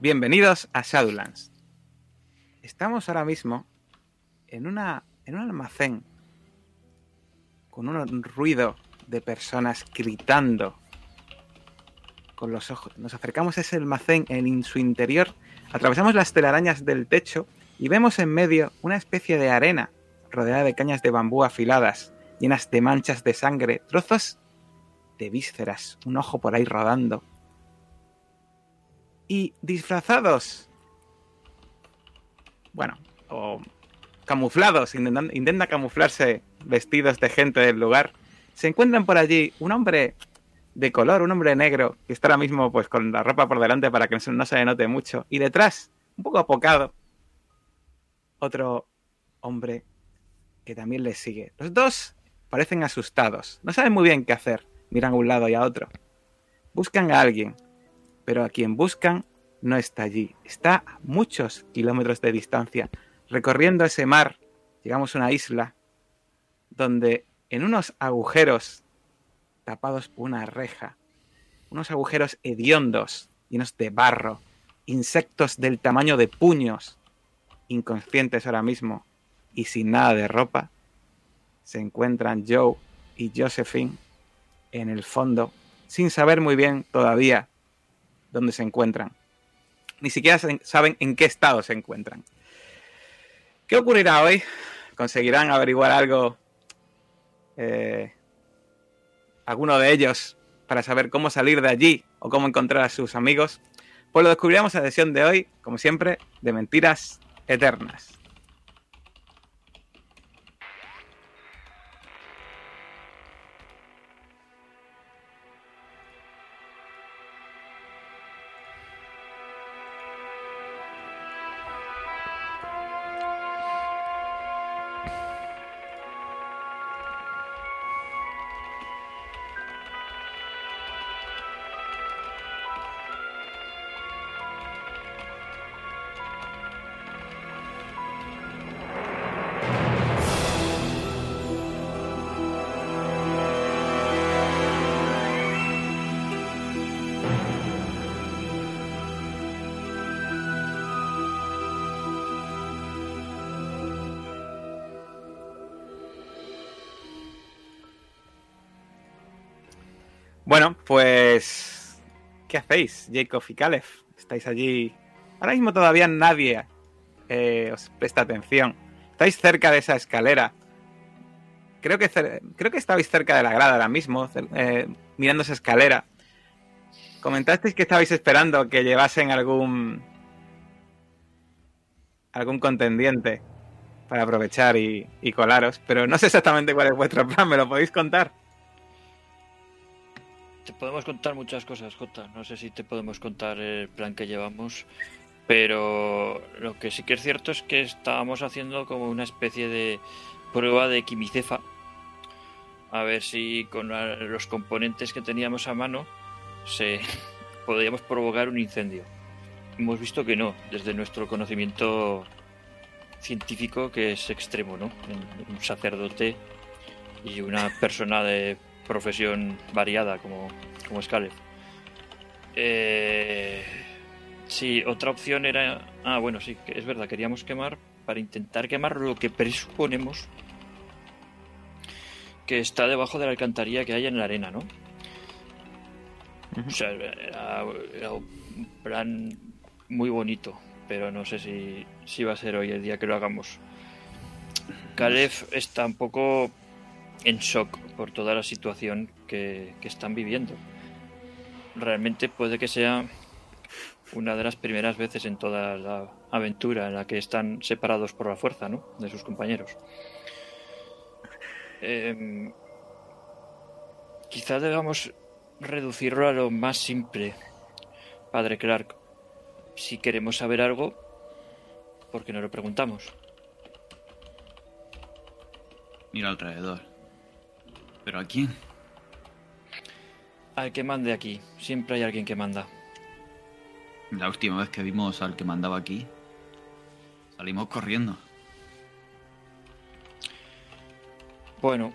Bienvenidos a Shadowlands. Estamos ahora mismo en, una, en un almacén con un ruido de personas gritando con los ojos. Nos acercamos a ese almacén en su interior, atravesamos las telarañas del techo y vemos en medio una especie de arena rodeada de cañas de bambú afiladas, llenas de manchas de sangre, trozos de vísceras, un ojo por ahí rodando. Y disfrazados. Bueno, o camuflados, intentan, intenta camuflarse vestidos de gente del lugar. Se encuentran por allí un hombre de color, un hombre negro, que está ahora mismo pues con la ropa por delante para que no se le note mucho. Y detrás, un poco apocado, otro hombre que también les sigue. Los dos parecen asustados, no saben muy bien qué hacer, miran a un lado y a otro. Buscan a alguien, pero a quien buscan no está allí, está a muchos kilómetros de distancia. Recorriendo ese mar, llegamos a una isla donde en unos agujeros tapados por una reja, unos agujeros hediondos, llenos de barro, insectos del tamaño de puños, inconscientes ahora mismo y sin nada de ropa, se encuentran Joe y Josephine en el fondo, sin saber muy bien todavía dónde se encuentran. Ni siquiera saben en qué estado se encuentran. ¿Qué ocurrirá hoy? ¿Conseguirán averiguar algo? Eh, alguno de ellos para saber cómo salir de allí o cómo encontrar a sus amigos. Pues lo descubriremos en la sesión de hoy, como siempre, de Mentiras Eternas. Bueno, pues. ¿Qué hacéis, Jacob y Caleb? Estáis allí. Ahora mismo todavía nadie eh, os presta atención. Estáis cerca de esa escalera. Creo que, creo que estabais cerca de la grada ahora mismo, eh, mirando esa escalera. Comentasteis que estabais esperando que llevasen algún. algún contendiente para aprovechar y colaros, pero no sé exactamente cuál es vuestro plan, ¿me lo podéis contar? Te podemos contar muchas cosas, Jota. No sé si te podemos contar el plan que llevamos, pero lo que sí que es cierto es que estábamos haciendo como una especie de prueba de quimicefa. A ver si con los componentes que teníamos a mano se podíamos provocar un incendio. Hemos visto que no, desde nuestro conocimiento científico que es extremo, ¿no? Un sacerdote y una persona de profesión variada como, como Scarlett. Eh, sí, otra opción era... Ah, bueno, sí, es verdad, queríamos quemar para intentar quemar lo que presuponemos que está debajo de la alcantarilla que hay en la arena, ¿no? O sea, era, un plan muy bonito, pero no sé si, si va a ser hoy el día que lo hagamos. Caleb está un poco en shock por toda la situación que, están viviendo. Realmente puede que sea una de las primeras veces en toda la aventura en la que están separados por la fuerza ¿no? de sus compañeros. Eh, quizá debamos reducirlo a lo más simple, padre Clark. Si queremos saber algo, ¿por qué no lo preguntamos? Mira alrededor. ¿Pero a quién? Al que mande aquí. Siempre hay alguien que manda. La última vez que vimos al que mandaba aquí, salimos corriendo. Bueno,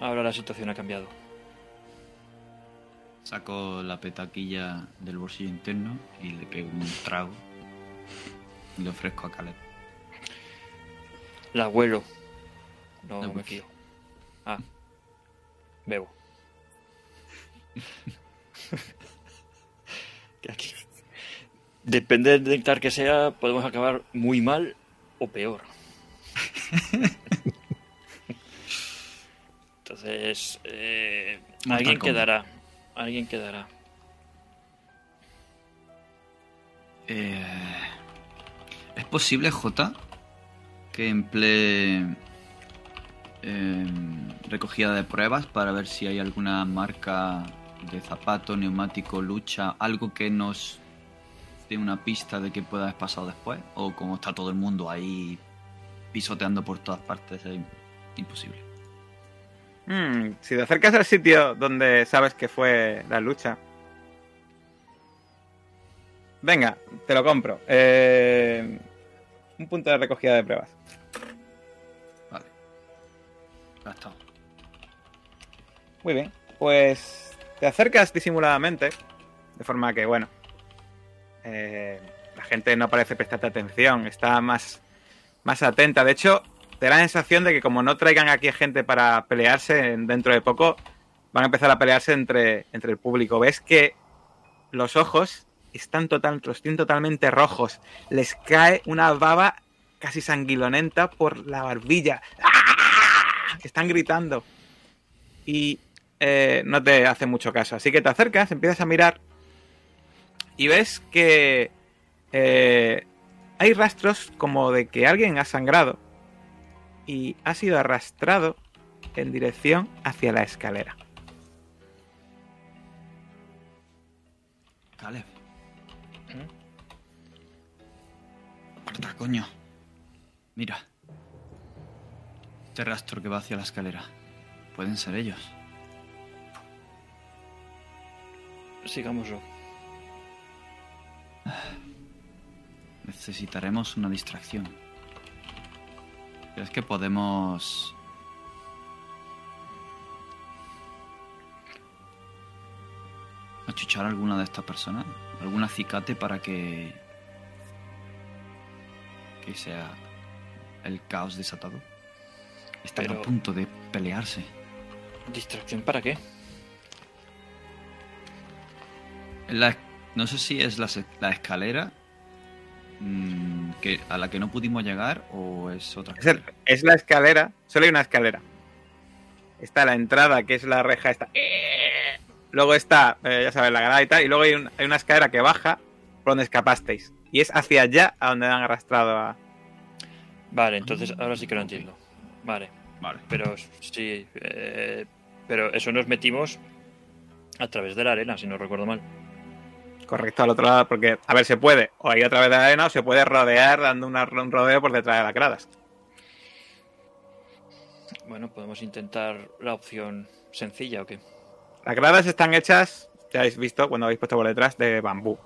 ahora la situación ha cambiado. Saco la petaquilla del bolsillo interno y le pego un trago. Y le ofrezco a Caleb. La huelo. No La me fío. Ah. Bebo. Depende del néctar que sea, podemos acabar muy mal o peor. Entonces, eh, alguien quedará. Alguien quedará. Eh, ¿Es posible, J, que emplee eh, recogida de pruebas para ver si hay alguna marca de zapato, neumático, lucha, algo que nos dé una pista de que pueda haber pasado después? ¿O como está todo el mundo ahí pisoteando por todas partes, es imposible? Hmm, si te acercas al sitio donde sabes que fue la lucha. Venga, te lo compro. Eh, un punto de recogida de pruebas. Vale. Gastado. Muy bien. Pues te acercas disimuladamente. De forma que, bueno. eh, la gente no parece prestarte atención. Está más, más atenta. De hecho, te da la sensación de que como no traigan aquí gente para pelearse en- dentro de poco, van a empezar a pelearse entre, entre el público. Ves que los ojos están, total, tienen totalmente rojos. Les cae una baba casi sanguinolenta por la barbilla. ¡Ah! Están gritando. Y eh, no te hace mucho caso. Así que te acercas, empiezas a mirar y ves que eh, hay rastros como de que alguien ha sangrado y ha sido arrastrado en dirección hacia la escalera. Caleb. Aparta, coño. Mira. Este rastro que va hacia la escalera. Pueden ser ellos. Sigámoslo. Necesitaremos una distracción. ¿Crees que podemos... achuchar a alguna de estas personas? ¿Algún acicate para que... que sea el caos desatado? Están Pero- a punto de pelearse. ¿Distracción para qué? La- no sé si es la, escalera mm, que, a la que no pudimos llegar o es otra Es, el- es la escalera, solo hay una escalera. Está la entrada, que es la reja esta. Luego está, eh, ya sabes, la grada y tal. Y luego hay, un- hay una escalera que baja por donde escapasteis. Y es hacia allá a donde han arrastrado a... Vale, entonces ahora sí que lo entiendo. Vale, Vale. pero sí. eh, pero eso nos metimos a través de la arena, si no recuerdo mal. Correcto, al otro lado, porque, a ver, se puede o ir a través de la arena o se puede rodear dando una- un rodeo por detrás de las gradas. Bueno, podemos intentar la opción sencilla o qué. Las gradas están hechas, ya habéis visto cuando habéis puesto por detrás, de bambú.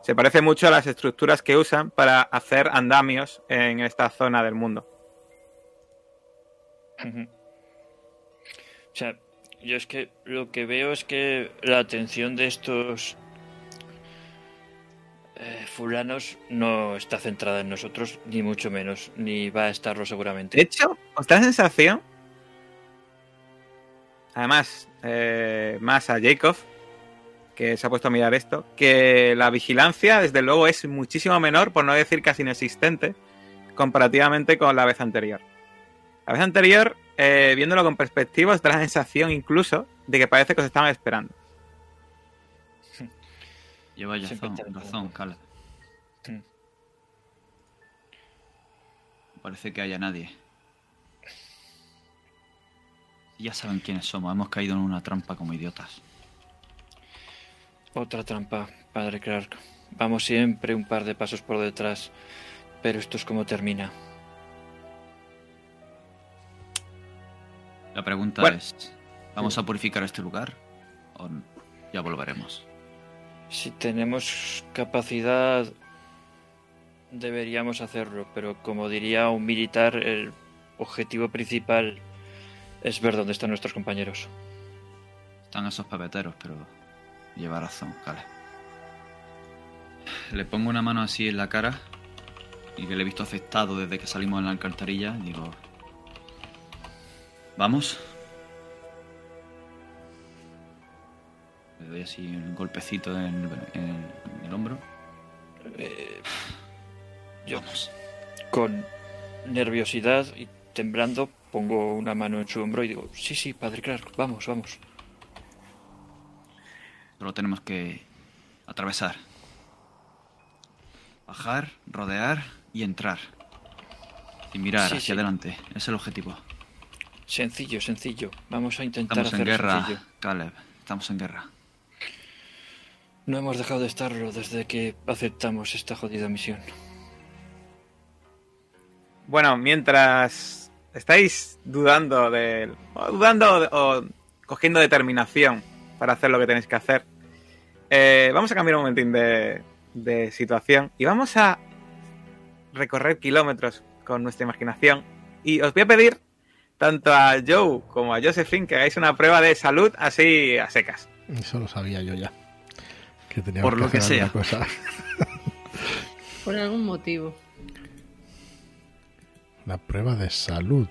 Se parece mucho a las estructuras que usan para hacer andamios en esta zona del mundo. O sea, yo es que lo que veo es que la atención de estos eh, fulanos no está centrada en nosotros, ni mucho menos, ni va a estarlo De seguramente. hecho, os da la sensación, además, eh, más a Jacob, que se ha puesto a mirar esto, que la vigilancia, desde luego, es muchísimo menor, por no decir casi inexistente, comparativamente con la vez anterior. La vez anterior, eh, viéndolo con perspectiva, os da la sensación incluso de que parece que os estaban esperando. Lleva razón, razón. Cala. Mm. Parece que haya nadie. Ya saben quiénes somos. Hemos caído en una trampa como idiotas. Otra trampa, padre Clark. Vamos siempre un par de pasos por detrás, pero esto es como termina. La pregunta Bueno. es: ¿vamos a purificar este lugar? ¿O ya volveremos? Si tenemos capacidad, deberíamos hacerlo, pero como diría un militar, el objetivo principal es ver dónde están nuestros compañeros. Están esos pepeteros, pero Lleva razón, vale. Le pongo una mano así en la cara y que le he visto afectado desde que salimos en la alcantarilla. Digo, ¿vamos? Le doy así un golpecito en, en el hombro. Eh, yo, con nerviosidad y temblando, pongo una mano en su hombro y digo, sí, sí, padre Clark, vamos, vamos. Solo tenemos que atravesar. Bajar, rodear y entrar. Sin mirar Sí, hacia sí. adelante. Es el objetivo. Sencillo, sencillo. Vamos a intentar Estamos en guerra, sencillo. Caleb. Estamos en guerra. No hemos dejado de estarlo desde que aceptamos esta jodida misión. Bueno, mientras estáis dudando de. o dudando o, o cogiendo determinación para hacer lo que tenéis que hacer, eh, vamos a cambiar un momentín de, de situación y vamos a recorrer kilómetros con nuestra imaginación. Y os voy a pedir, tanto a Joe como a Josephine, que hagáis una prueba de salud así a secas. Eso lo sabía yo ya. Que tenía Por lo que hacer sea. cosa. Por algún motivo. La prueba de salud.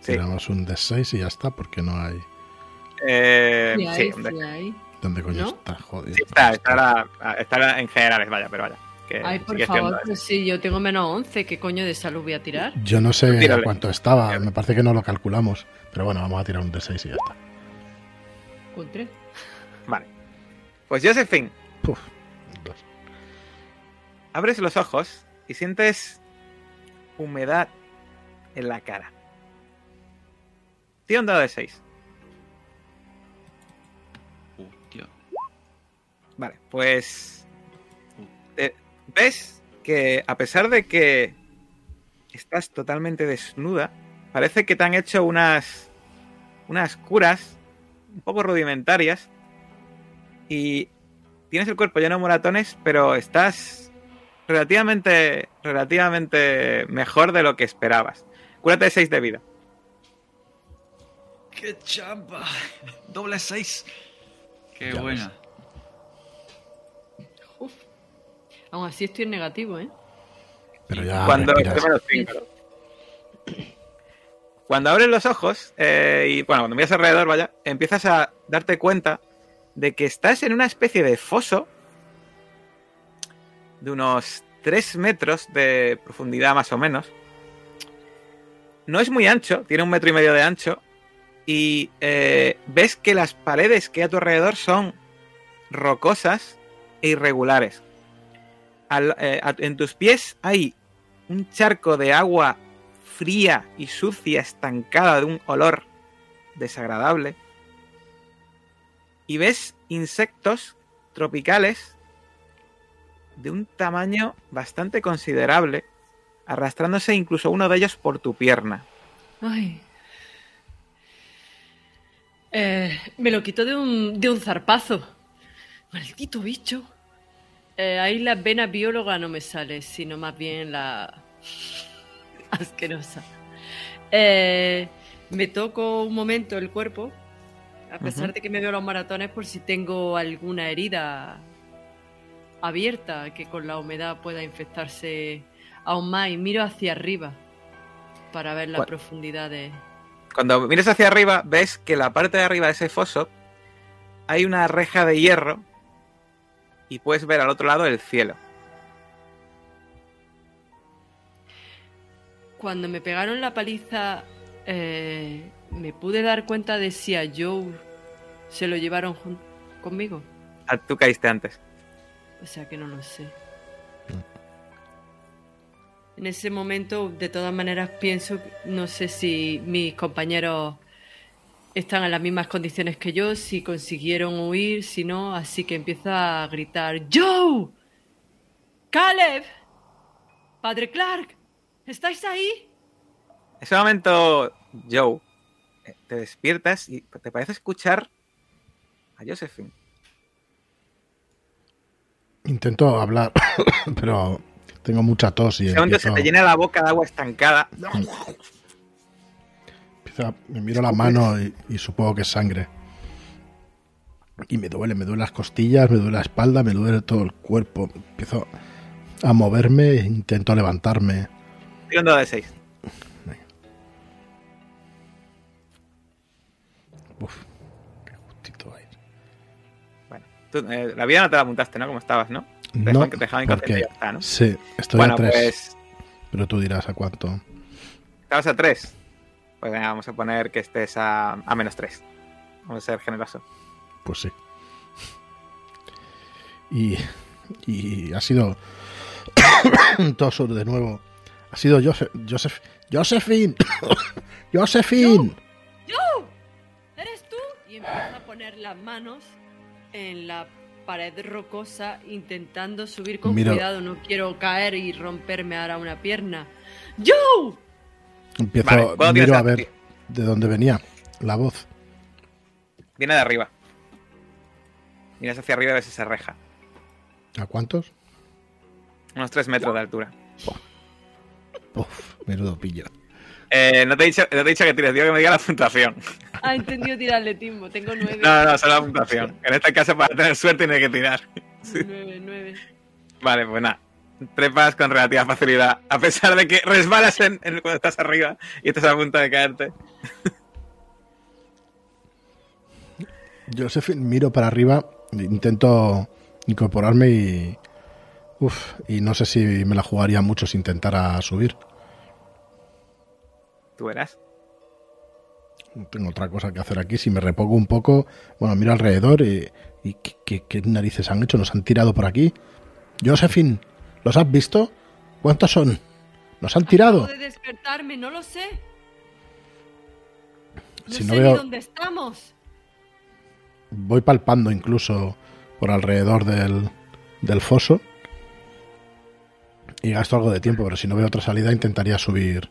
Sí. Tiramos un D6 y ya está, porque no hay. Eh, Sí, sí, hay, hombre. sí hay. ¿Dónde coño ¿No? está? Joder. Sí, está, está, la- está en generales, vaya, pero vaya. Que Ay, por favor, siendo- pues sí, yo tengo menos 11. ¿Qué coño de salud voy a tirar? Yo no sé Tírale. a cuánto estaba. Me parece que no lo calculamos. Pero bueno, vamos a tirar un D6 y ya está. Un tres. Vale. Pues Josephine, dos. abres los ojos y sientes humedad en la cara. Tira un dado de 6. Hostia. Vale, pues eh, ves que a pesar de que estás totalmente desnuda, parece que te han hecho unas unas curas un poco rudimentarias y tienes el cuerpo lleno de moratones, pero estás relativamente relativamente mejor de lo que esperabas. Cúrate de 6 de vida. ¡Qué champa! Doble seis. Qué Ya buena. Uf. Aún así estoy en negativo, ¿eh? Pero ya. cuando respiras. menos cinco. cuando abres los ojos eh, y bueno cuando miras alrededor vaya empiezas a darte cuenta de que estás en una especie de foso de unos 3 metros de profundidad más o menos. No es muy ancho tiene un metro y medio de ancho y eh, ves que las paredes que hay a tu alrededor son rocosas e irregulares. Al- eh, a- en tus pies hay un charco de agua fría y sucia, estancada, de un olor desagradable. Y ves insectos tropicales de un tamaño bastante considerable, arrastrándose incluso uno de ellos por tu pierna. Ay. Eh, me lo quito de un, de un zarpazo. Maldito bicho. Eh, ahí la vena bióloga no me sale, sino más bien la asquerosa. Eh, me toco un momento el cuerpo, a pesar de que me veo los maratones por si tengo alguna herida abierta que con la humedad pueda infectarse aún más y miro hacia arriba para ver la profundidad de... Cuando mires hacia arriba, ves que la parte de arriba de ese foso hay una reja de hierro y puedes ver al otro lado el cielo. Cuando me pegaron la paliza, eh, me pude dar cuenta de si a Joe se lo llevaron conmigo. Ah, Tú caíste antes. O sea que no lo sé. En ese momento, de todas maneras, pienso, no sé si mis compañeros están en las mismas condiciones que yo, si consiguieron huir, si no, así que empiezo a gritar, ¡Joe! ¡Caleb! ¡Padre Clark! ¿Estáis ahí? En ese momento, Joe, te despiertas y te parece escuchar a Josephine. Intento hablar, pero tengo mucha tos y empiezo, se te llena la boca de agua estancada. me miro la mano y, y supongo que es sangre. Y me duele, me duele las costillas, me duele la espalda, me duele todo el cuerpo. Empiezo a moverme, intento levantarme. Tira un dado de 6. Tú, eh, la vida no te la apuntaste, ¿no? Como estabas, ¿no? Te No, dejaban- te dejaban porque y ya está, ¿no? sí, estoy bueno, a tres. pues Pero tú dirás a cuánto. estabas a 3. Pues venga, vamos a poner que estés a, a menos 3. Vamos a ser generoso. Pues sí. Y, y ha sido Toso de nuevo. Ha sido Joseph, Joseph, Josephine. Josephine. ¿Eres tú? Y empieza a poner las manos en la pared rocosa intentando subir con Mira. cuidado. No quiero caer y romperme ahora una pierna. ¡Joe! Empiezo, Vale, ¿cuándo tienes miro a ver de dónde venía la voz. Viene de arriba. Miras hacia arriba y ves esa reja. ¿A cuántos? Unos 3 metros de altura. Uf, menudo pillo. Eh, no, te he dicho, no te he dicho que tires, digo que me diga la puntuación. Ha entendido tirar atletismo. Tengo nueve. No, no, solo la puntuación. En este caso, para tener suerte, tiene que tirar. Nueve, nueve. Vale, pues nada. Trepas con relativa facilidad. A pesar de que resbalas en, en- cuando estás arriba y estás a punto de caerte. Josephine, miro para arriba, intento incorporarme y. Uf, y no sé si me la jugaría mucho si intentara subir. Tú verás. Tengo otra cosa que hacer aquí. Si me repongo un poco, bueno, miro alrededor y. y ¿qué, qué- qué narices han hecho? ¿Nos han tirado por aquí? Josephine, ¿los has visto? ¿Cuántos son? ¿Nos han tirado? Acabo de despertarme, no lo sé. No Si sé no ni veo- dónde estamos. Voy palpando incluso por alrededor del, del foso. Y gasto algo de tiempo, pero si no veo otra salida intentaría subir.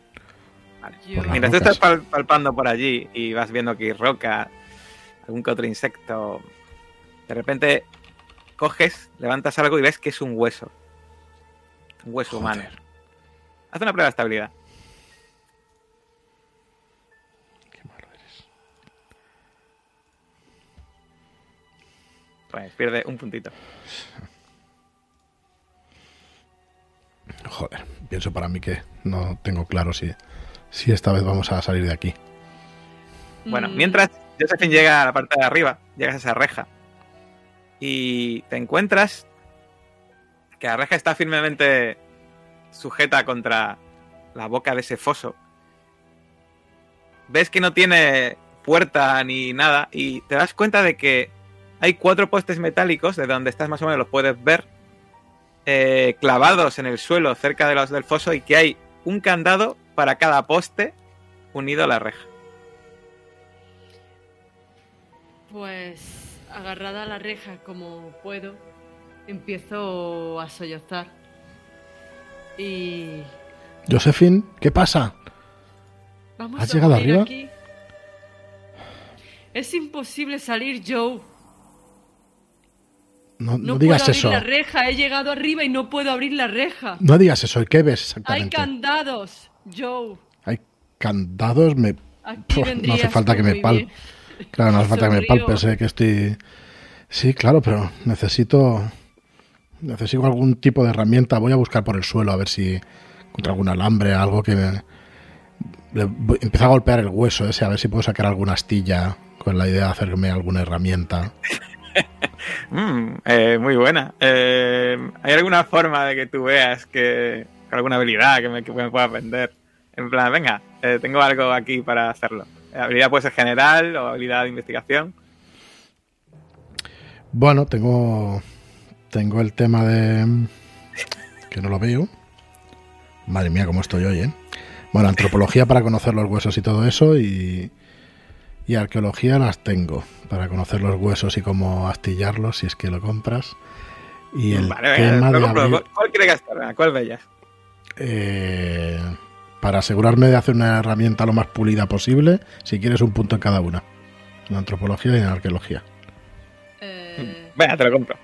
Las Mientras tú estás pal- palpando por allí y vas viendo que hay roca, algún que otro insecto, de repente coges, levantas algo y ves que es un hueso. Un hueso humano. Haz una prueba de estabilidad. Qué malo eres. Pues pierde un puntito. Joder, pienso para mí que no tengo claro si, si esta vez vamos a salir de aquí. Bueno, Mm, mientras Josephine llega a la parte de arriba, llegas a esa reja y te encuentras que la reja está firmemente sujeta contra la boca de ese foso. Ves que no tiene puerta ni nada y te das cuenta de que hay cuatro postes metálicos, de donde estás más o menos los puedes ver, eh, clavados en el suelo cerca de los del foso y que hay un candado para cada poste unido a la reja. Pues agarrada a la reja como puedo, empiezo a sollozar. Y Josephine, ¿qué pasa? vamos ¿Has a llegado arriba? aquí. Es imposible salir, Joe. No, No, no puedo digas abrir eso. la reja. He llegado arriba y no puedo abrir la reja. No digas eso. ¿Y qué ves Hay exactamente? candados, Joe. Hay candados. Me... No hace falta que me muy pal- bien. Claro, no hace falta que me palpes, sé que estoy... Sí, claro, pero necesito... Necesito algún tipo de herramienta. Voy a buscar por el suelo a ver si encuentro algún alambre, algo que me... le voy- Empiezo a golpear el hueso ese, a ver si puedo sacar alguna astilla con la idea de hacerme alguna herramienta. Mm, eh, muy buena. Eh, ¿Hay alguna forma de que tú veas que alguna habilidad que me, que me pueda aprender? En plan, venga, eh, tengo algo aquí para hacerlo. Habilidad puede ser general o habilidad de investigación. Bueno, tengo... Tengo el tema de... Que no lo veo. Madre mía, cómo estoy hoy, ¿eh? Bueno, antropología para conocer los huesos y todo eso y... Y arqueología las tengo para conocer los huesos y cómo astillarlos si es que lo compras. Y el vale, tema de abrir- ¿Cuál- ¿Cuál quiere gastar? ¿Cuál de ellas? Eh, para asegurarme de hacer una herramienta lo más pulida posible, si quieres un punto en cada una. En antropología y en arqueología. Eh, Venga, te lo compro.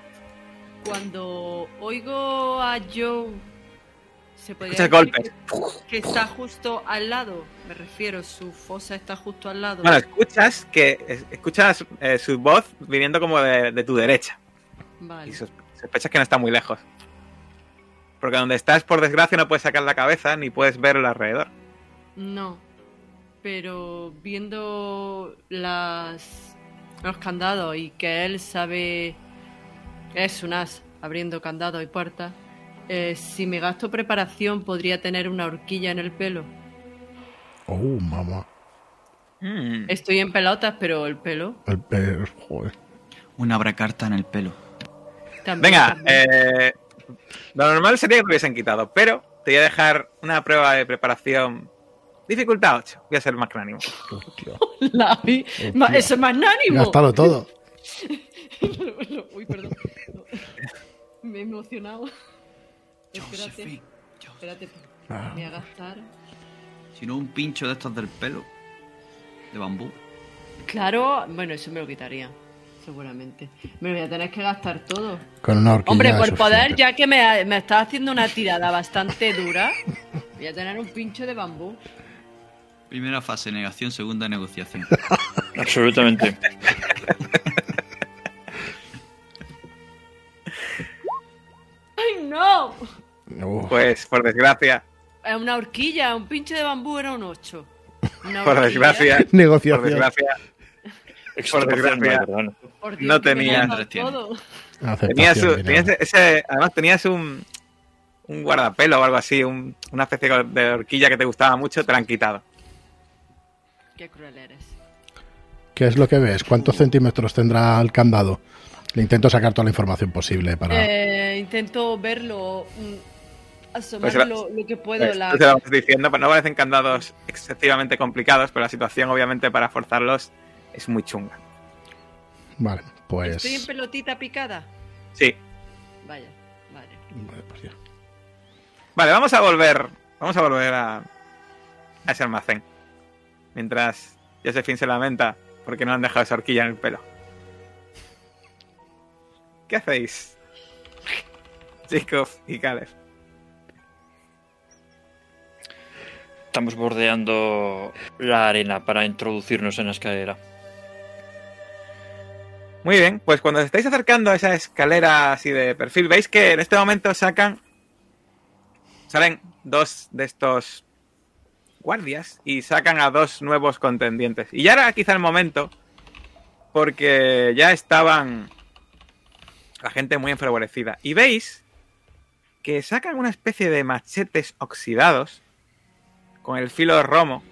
cuando oigo a Joe Se podría Escuchas decir golpes. Que, está justo al lado. Me refiero, su fosa está justo al lado. Bueno, escuchas que es- escuchas eh, su voz viniendo como de, de tu derecha. vale. Y sos- sospechas que no está muy lejos. Porque donde estás, por desgracia, no puedes sacar la cabeza ni puedes ver el alrededor. No. Pero viendo las los candados y que él sabe es un as abriendo candados y puertas, eh, si me gasto preparación podría tener una horquilla en el pelo. Oh, mamá. Mm. Estoy en pelotas, pero el pelo El pe- joder. Una abracarta en el pelo. también. Venga, también. eh, lo normal sería que te hubiesen quitado, pero te voy a dejar una prueba de preparación. Dificultad 8. Voy a ser magnánimo. Hostia. La vi- ma- Eso es magnánimo. Gástalo todo. Uy, perdón. Me he emocionado. Espérate, Josephine, espérate. Ah. Me voy a gastar. Si no, un pincho de estos del pelo. De bambú. Claro, bueno, eso me lo quitaría. Seguramente. Me lo voy a tener que gastar todo. Con una horquilla. Hombre, por poder, ya que me, me está haciendo una tirada bastante dura, voy a tener un pincho de bambú. Primera fase, negación. Segunda, negociación. Absolutamente. ¡Ay, no! Uf, Pues, por desgracia, Es una horquilla, un pinche de bambú era un 8. Una por desgracia, por negociación. desgracia, Desgracia. no. Por Dios, no tenía- un- mira. tenías ese, además tenías un, un guardapelo o algo así, un- una especie de horquilla que te gustaba mucho, te la han quitado. Qué cruel eres. ¿Qué es lo que ves? ¿Cuántos centímetros tendrá el candado? Le intento sacar toda la información posible para. Eh, intento verlo, mm, asomar Pues lo, lo que puedo. Pues, la- tú te lo vas diciendo, pero no parecen candados excesivamente complicados, pero la situación, obviamente, para forzarlos es muy chunga. Vale, pues. ¿Estoy en pelotita picada? Sí. Vaya, vale. Vale, pues ya. Vale, vamos a volver. Vamos a volver a, a ese almacén. Mientras Josephine se lamenta porque no han dejado esa horquilla en el pelo. ¿Qué hacéis? Jacob y Caleb. Estamos bordeando la arena para introducirnos en la escalera. Muy bien, pues cuando os estáis acercando a esa escalera así de perfil, veis que en este momento sacan. Salen dos de estos guardias y sacan a dos nuevos contendientes. Y ya era quizá el momento, porque ya estaban la gente muy enfervorecida. Y veis que sacan una especie de machetes oxidados con el filo romo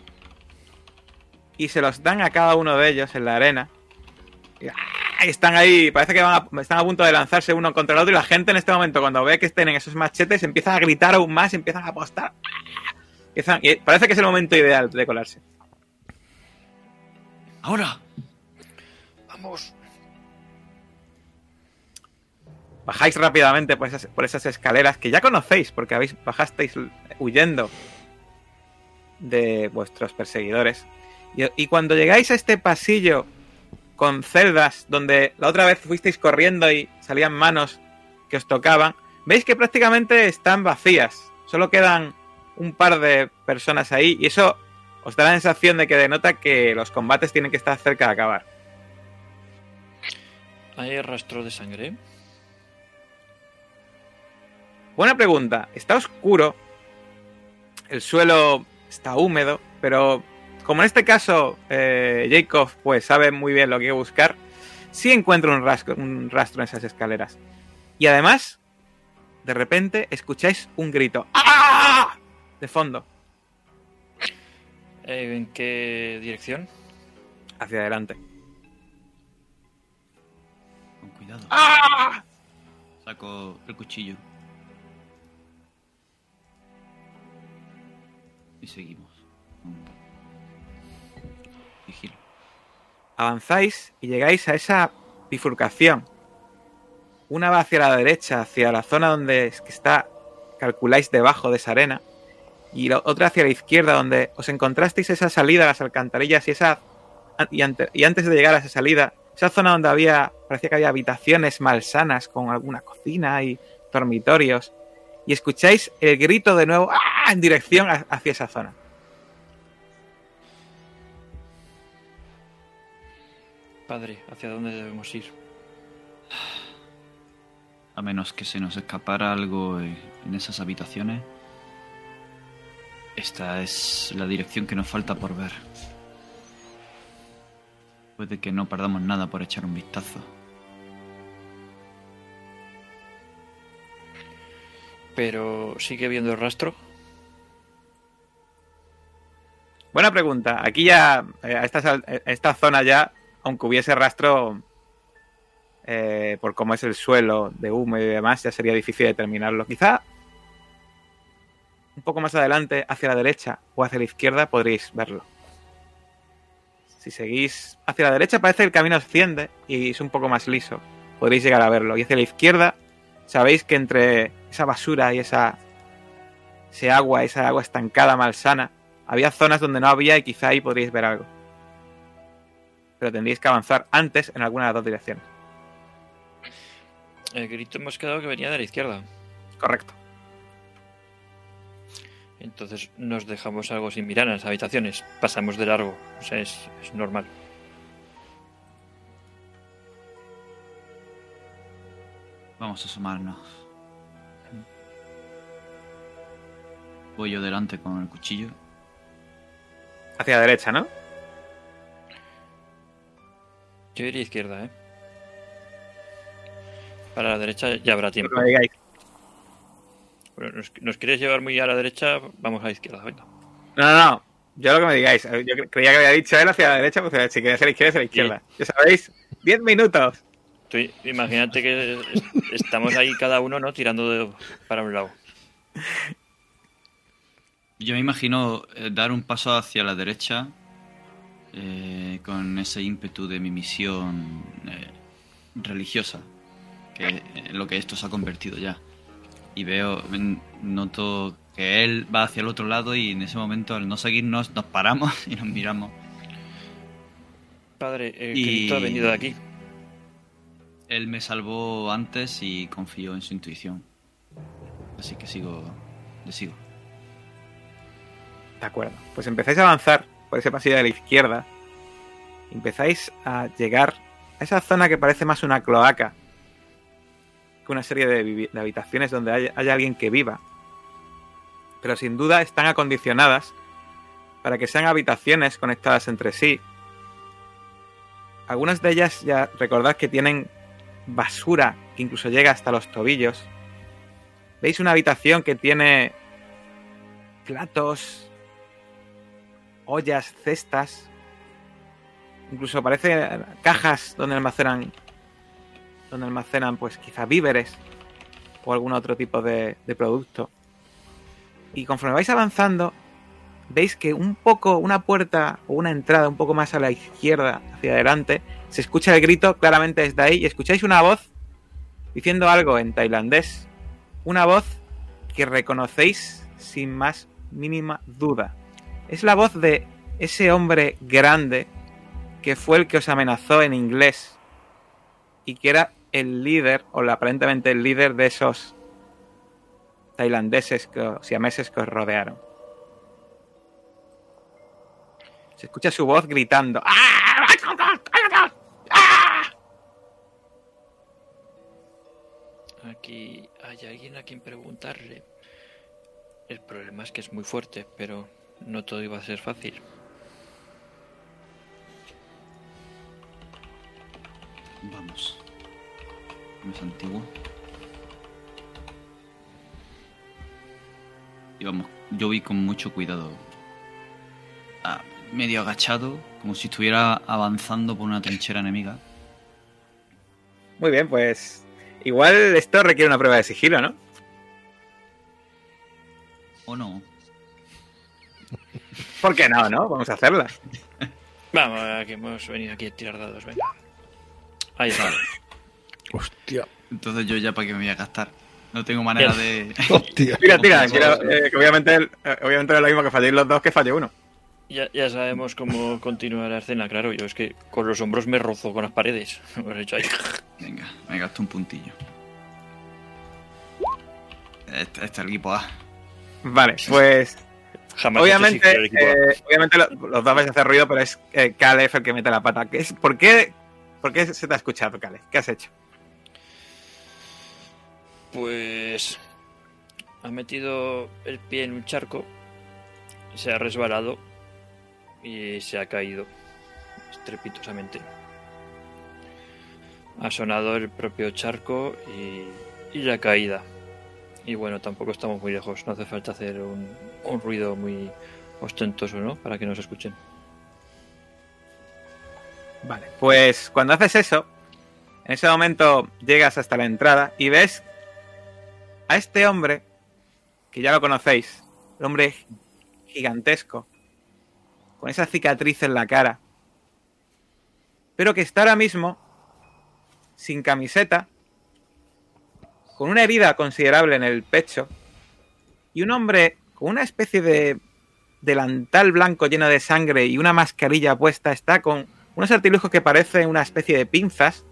y se los dan a cada uno de ellos en la arena. ¡ah! Están ahí, parece que van a- están a punto de lanzarse uno contra el otro y la gente en este momento cuando ve que tienen esos machetes empiezan a gritar aún más, empiezan a apostar. Empiezan- y parece que es el momento ideal de colarse. ¡Ahora! Vamos. Bajáis rápidamente por esas, por esas escaleras que ya conocéis porque habéis bajasteis huyendo de vuestros perseguidores. Y, y cuando llegáis a este pasillo con celdas donde la otra vez fuisteis corriendo y salían manos que os tocaban, veis que prácticamente están vacías. Solo quedan un par de personas ahí y eso os da la sensación de que denota que los combates tienen que estar cerca de acabar. ¿Hay rastro de sangre? Buena pregunta. Está oscuro. El suelo está húmedo. Pero como en este caso eh, Jacob pues sabe muy bien lo que hay que buscar, sí encuentra un rastro, un rastro en esas escaleras. Y además, de repente escucháis un grito. ¡Ah! De fondo, Eh, ¿En qué dirección? hacia adelante. Con cuidado. ¡Ah! Saco el cuchillo. Y seguimos. Avanzáis y llegáis a esa bifurcación. Una va hacia la derecha, hacia la zona donde está, calculáis debajo de esa arena, y la otra hacia la izquierda, donde os encontrasteis esa salida a las alcantarillas y esa y, ante- y antes de llegar a esa salida, esa zona donde había, parecía que había habitaciones malsanas con alguna cocina y dormitorios. y escucháis el grito de nuevo ¡ah! en dirección hacia esa zona. Padre, ¿hacia dónde debemos ir? A menos que se nos escapara algo en esas habitaciones. Esta es la dirección que nos falta por ver. Puede que no perdamos nada por echar un vistazo. Pero sigue viendo el rastro. Buena pregunta. Aquí ya, eh, a esta, a esta zona ya, aunque hubiese rastro, eh, por cómo es el suelo de humo y demás, ya sería difícil determinarlo. Quizá un poco más adelante, hacia la derecha o hacia la izquierda, podréis verlo. Si seguís hacia la derecha, parece que el camino asciende y es un poco más liso. Podréis llegar a verlo. Y hacia la izquierda, sabéis que entre esa basura y esa ese agua, esa agua estancada, malsana, había zonas donde no había y quizá ahí podríais ver algo. Pero tendríais que avanzar antes en alguna de las dos direcciones. El grito hemos quedado que venía de la izquierda. Correcto. Entonces nos dejamos algo sin mirar en las habitaciones. Pasamos de largo. O sea, es, es normal. Vamos a asomarnos. Voy yo delante con el cuchillo. Hacia la derecha, ¿no? Yo iría izquierda, ¿eh? Para la derecha ya habrá tiempo. que me digáis. Bueno, ¿nos, nos quieres llevar muy a la derecha? Vamos a la izquierda, venga. No, no, no. Yo lo que me digáis. Yo cre- creía que había dicho él hacia la derecha, pues si queréis hacia la izquierda, hacia la izquierda. Ya sabéis, 10 minutos. Tú imagínate que es- estamos ahí cada uno, ¿no? Tirando de- para un lado. Yo me imagino eh, dar un paso hacia la derecha eh, con ese ímpetu de mi misión eh, religiosa, que es lo que esto se ha convertido ya. Y veo, noto que él va hacia el otro lado y en ese momento al no seguirnos nos paramos y nos miramos. Padre, Y- Cristo ha venido de aquí. Él me salvó antes y confío en su intuición. Así que sigo, le sigo. De acuerdo. Pues empezáis a avanzar por ese pasillo de la izquierda. Empezáis a llegar a esa zona que parece más una cloaca que una serie de, habitaciones donde hay, hay alguien que viva. Pero sin duda están acondicionadas para que sean habitaciones conectadas entre sí. Algunas de ellas ya recordad que tienen basura que incluso llega hasta los tobillos. Veis una habitación que tiene platos, ollas, cestas, incluso parece cajas donde almacenan, donde almacenan pues quizá víveres o algún otro tipo de, de producto. Y conforme vais avanzando, veis que un poco, una puerta o una entrada un poco más a la izquierda, hacia adelante, se escucha el grito claramente desde ahí y escucháis una voz diciendo algo en tailandés. Una voz que reconocéis sin más mínima duda. Es la voz de ese hombre grande que fue el que os amenazó en inglés y que era el líder, o aparentemente el líder de esos tailandeses que, o siameses que os rodearon. Se escucha su voz gritando. ¡Ah! Aquí hay alguien a quien preguntarle. El problema es que es muy fuerte, pero no todo iba a ser fácil. Vamos. No es antiguo. Y vamos, yo vi con mucho cuidado. Ah, medio agachado, como si estuviera avanzando por una trinchera enemiga. Muy bien, pues igual esto requiere una prueba de sigilo, ¿no? ¿O no? ¿Por qué no, no? Vamos a hacerla. Vamos, a que hemos venido aquí a tirar dados, venga. Ahí está. Hostia. Entonces yo ya para qué me voy a gastar. No tengo manera de... Hostia. Tira, tira, eh, que obviamente, el- eh, obviamente es lo mismo que falléis los dos que falle uno. Ya, ya sabemos cómo continuar la escena, claro. Yo es que con los hombros me rozo con las paredes. Hemos hecho ahí. Venga, me gasto un puntillo. Este, este es el equipo A. Vale, pues Jamás obviamente, he eh, obviamente lo- los dos vais a hacer ruido, pero es eh, Caleb el que mete la pata. ¿Qué es, por, qué, ¿Por qué se te ha escuchado, Caleb? ¿Qué has hecho? Pues ha metido el pie en un charco, se ha resbalado y se ha caído estrepitosamente. Ha sonado el propio charco y, y la caída. Y bueno, tampoco estamos muy lejos, no hace falta hacer un, un ruido muy ostentoso, ¿no? Para que nos escuchen. Vale, pues cuando haces eso, en ese momento llegas hasta la entrada y ves a este hombre, que ya lo conocéis, el hombre gigantesco, con esa cicatriz en la cara, pero que está ahora mismo sin camiseta, con una herida considerable en el pecho, y un hombre con una especie de delantal blanco lleno de sangre y una mascarilla puesta está con unos artilugios que parecen una especie de pinzas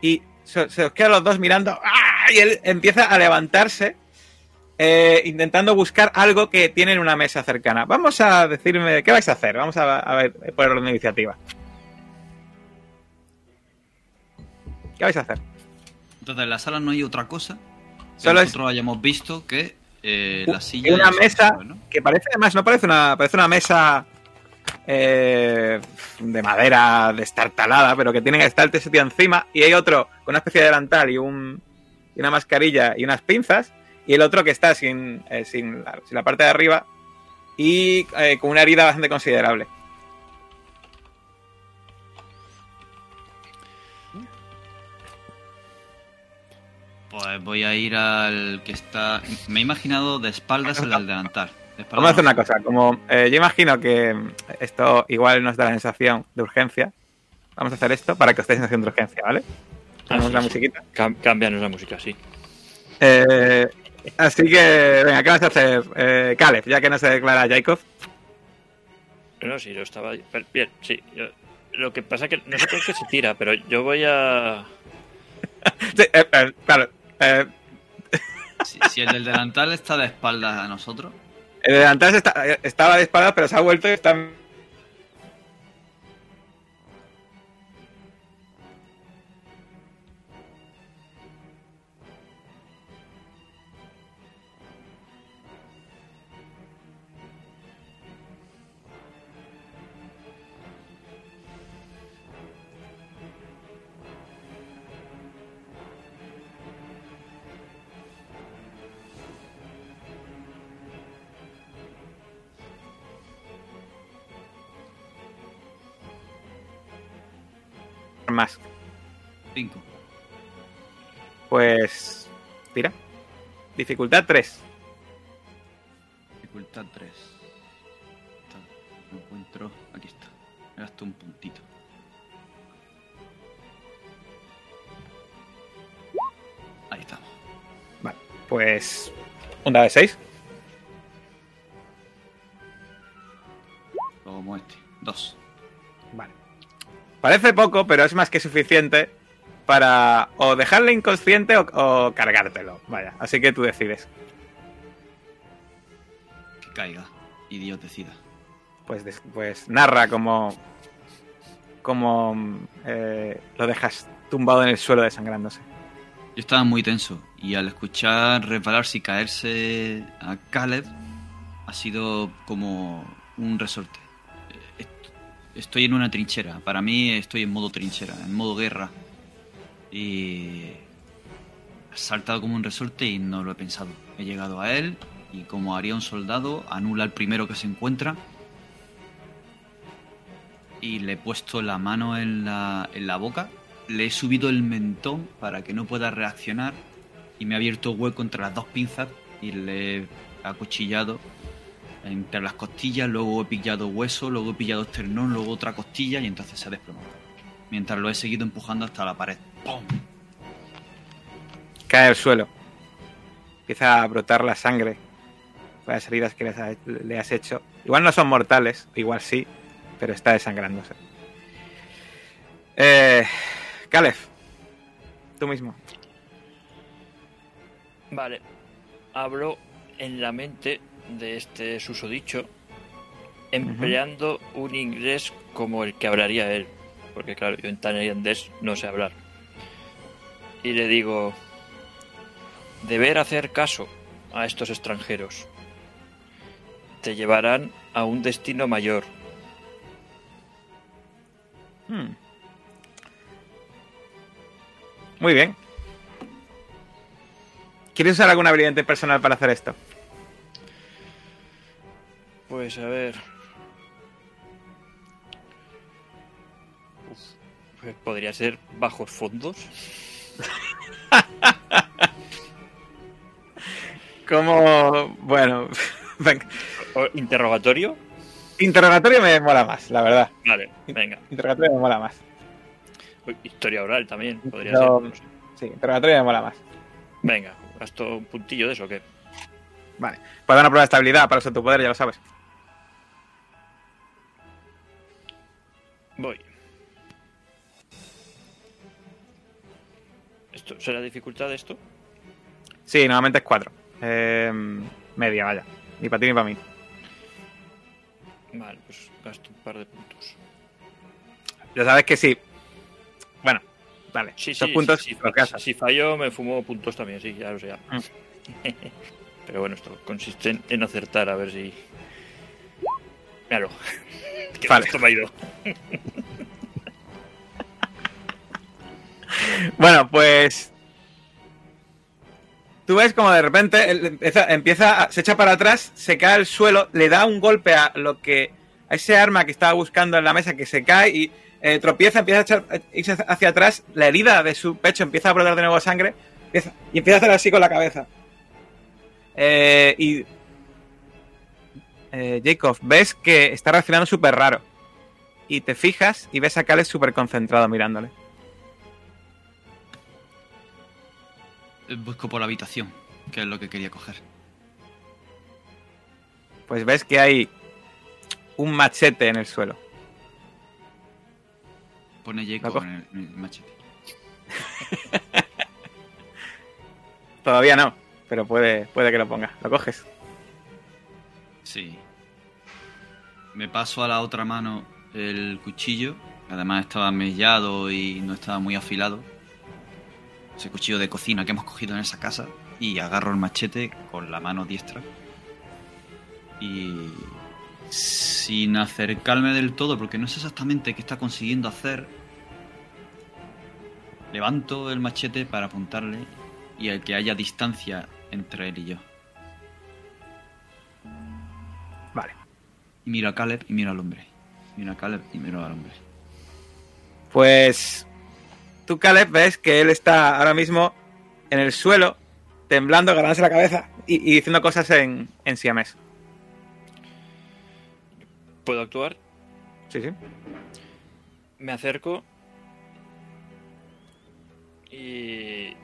y se, os quedan los dos mirando ¡ah! y él empieza a levantarse eh, intentando buscar algo que tiene en una mesa cercana. Vamos a decirme qué vais a hacer. Vamos a, a ver por orden de iniciativa. ¿Qué vais a hacer? Entonces, en la sala no hay otra cosa que Solo es- nosotros hayamos visto que eh, la silla. una mesa que parece además, no parece una, parece una mesa eh, de madera destartalada, pero que tiene estarte ese tío encima, y hay otro con una especie de delantal y, un, y una mascarilla y unas pinzas, y el otro que está sin, eh, sin, la, sin la parte de arriba y eh, con una herida bastante considerable. Pues voy a ir al que está. Me he imaginado de espaldas el del delantal. De espaldas Vamos a hacer una cosa, como eh, yo imagino que esto igual nos da la sensación de urgencia, vamos a hacer esto para que os deis sensación de urgencia, ¿vale? Ponemos Ah, sí, la sí. musiquita. Cam- cámbianos la música, sí. Eh, así que, venga, ¿qué vas a hacer? Eh, Caleb, ya que no se declara Jacob. No, sí, yo estaba. Bien, sí. yo- lo que pasa que no sé por qué se tira, pero yo voy a. Sí, eh, eh, claro, eh, Si, si el del delantal está de espaldas a nosotros, el delantal está- estaba de espaldas, pero se ha vuelto y está... más. 5. Pues... Tira. Dificultad 3. Dificultad 3. Lo encuentro. Aquí está. Me gasto un puntito. Ahí estamos. Vale, pues... Un dado de 6. Como este. 2. Parece poco, pero es más que suficiente para o dejarle inconsciente o, o cargártelo. Vaya, así que tú decides. Que caiga. Decida. Pues, pues narra como... Como eh, lo dejas tumbado en el suelo desangrándose. Yo estaba muy tenso y al escuchar resbalarse y caerse a Caleb ha sido como un resorte. Est- Estoy en una trinchera. Para mí estoy en modo trinchera, en modo guerra. Y ha saltado como un resorte y no lo he pensado. He llegado a él y como haría un soldado, anula al primero que se encuentra. Y le he puesto la mano en la, en la boca le he subido el mentón para que no pueda reaccionar y me ha abierto hueco entre las dos pinzas y le he acuchillado entre las costillas, luego he pillado hueso, luego he pillado esternón, luego otra costilla y entonces se ha desplomado. Mientras lo he seguido empujando hasta la pared. ¡Pum! Cae al suelo. Empieza a brotar la sangre. por Las heridas que ha- le has hecho. Igual no son mortales, igual sí, pero está desangrándose. Eh, Caleb, tú mismo. Vale, hablo en la mente de este susodicho, empleando un inglés como el que hablaría él. Porque claro, yo en tailandés no sé hablar. Y le digo, deber hacer caso a estos extranjeros. Te llevarán a un destino mayor. Hmm. Muy bien. ¿Quieres usar alguna habilidad personal para hacer esto? Pues a ver. Uf, pues podría ser bajos fondos. Como. Bueno. venga. Interrogatorio. Interrogatorio me mola más, la verdad. Vale, venga. Interrogatorio me mola más. Uy, Historia oral también podría No. ser. no sé. Sí, interrogatorio me mola más. Venga, gasto un puntillo de eso o qué. Vale. Puedo dar una prueba de estabilidad para usar tu poder, ya lo sabes. Voy. ¿Esto será dificultad esto? Sí, normalmente es 4. media, vaya. Ni para ti ni para mí. Vale, pues gasto un par de puntos. Ya sabes que sí. Bueno, vale. Sí, puntos sí, sí, si fallo me fumo puntos también, sí, ya lo sé. ya. Mm. Pero bueno, esto consiste en- acertar a ver si... Míralo. Que Vale. esto me ha ido. Bueno, pues. Tú ves como de repente empieza, se echa para atrás, se cae al suelo, le da un golpe a lo que. a ese arma que estaba buscando en la mesa que se cae y eh, tropieza, empieza a echar, a irse hacia atrás, la herida de su pecho empieza a brotar de nuevo sangre empieza- y empieza a hacer así con la cabeza. Eh, y. eh, Jacob, ves que está reaccionando súper raro. Y te fijas y ves a Caleb súper concentrado mirándole. Busco por la habitación, que es lo que quería coger. pues ves que hay un machete en el suelo. Pone ¿La Jacob coge? en el, en el machete. Todavía no, pero puede, puede que lo ponga. ¿Lo coges? Sí. Me paso a la otra mano el cuchillo. Además estaba mellado y no estaba muy afilado. Ese cuchillo de cocina que hemos cogido en esa casa. Y agarro el machete con la mano diestra. Y sin acercarme del todo, porque no sé exactamente qué está consiguiendo hacer. Levanto el machete para apuntarle y el que haya distancia entre él y yo. Y miro a Caleb y miro al hombre. Miro a Caleb y miro al hombre. Pues tú, Caleb, ves que él está ahora mismo en el suelo, temblando, agarrándose la cabeza y, y diciendo cosas en, en siamés. ¿Puedo actuar? Sí, sí. Me acerco y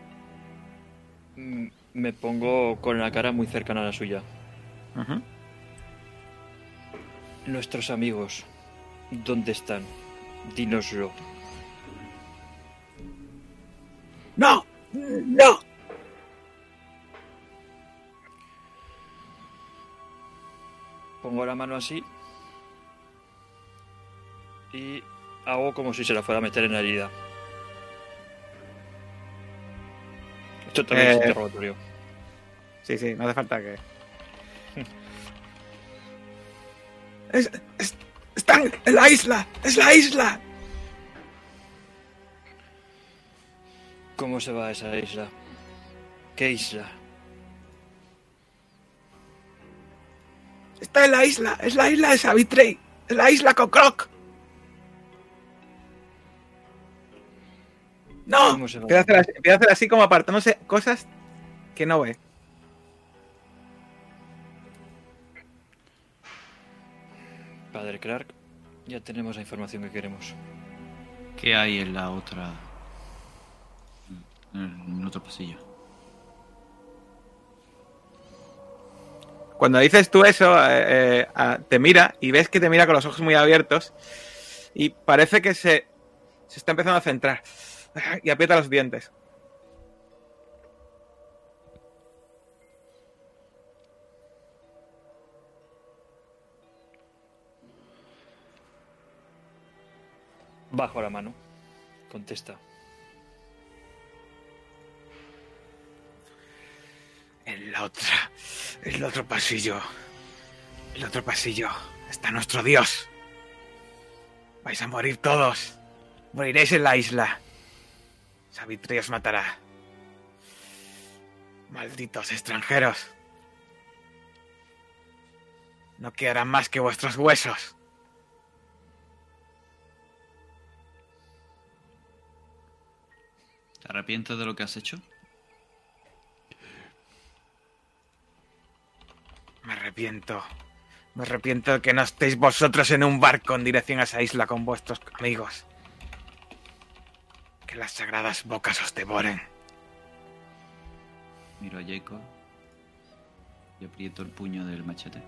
me pongo con la cara muy cercana a la suya. Nuestros amigos, ¿dónde están? Dínoslo. ¡No! ¡No! Pongo la mano así y hago como si se la fuera a meter en la herida. Esto también es Eh, interrogatorio. Sí, sí, no hace falta que. Es, es- están en la isla, es la isla. ¿Cómo se va a esa isla? ¿Qué isla? Está en la isla, es la isla de Savitrey, es la isla Cocroc. No, ¿Cómo se va? empieza a, hacer así, empieza a hacer así como apartándose cosas que no ve. Padre Clark, ya tenemos la información que queremos. ¿Qué hay en la otra. en el otro pasillo? Cuando dices tú eso, eh, eh, te mira y ves que te mira con los ojos muy abiertos y parece que se, se está empezando a centrar y aprieta los dientes. Bajo la mano. Contesta. En la otra. El otro pasillo. El otro pasillo. Está nuestro dios. Vais a morir todos. Moriréis en la isla. Savitri os matará. Malditos extranjeros. No quedarán más que vuestros huesos. ¿Te arrepientes de lo que has hecho? Me arrepiento. Me arrepiento de que no estéis vosotros en un barco en dirección a esa isla con vuestros amigos. Que las sagradas bocas os devoren. Miro a Jacob y aprieto el puño del machete.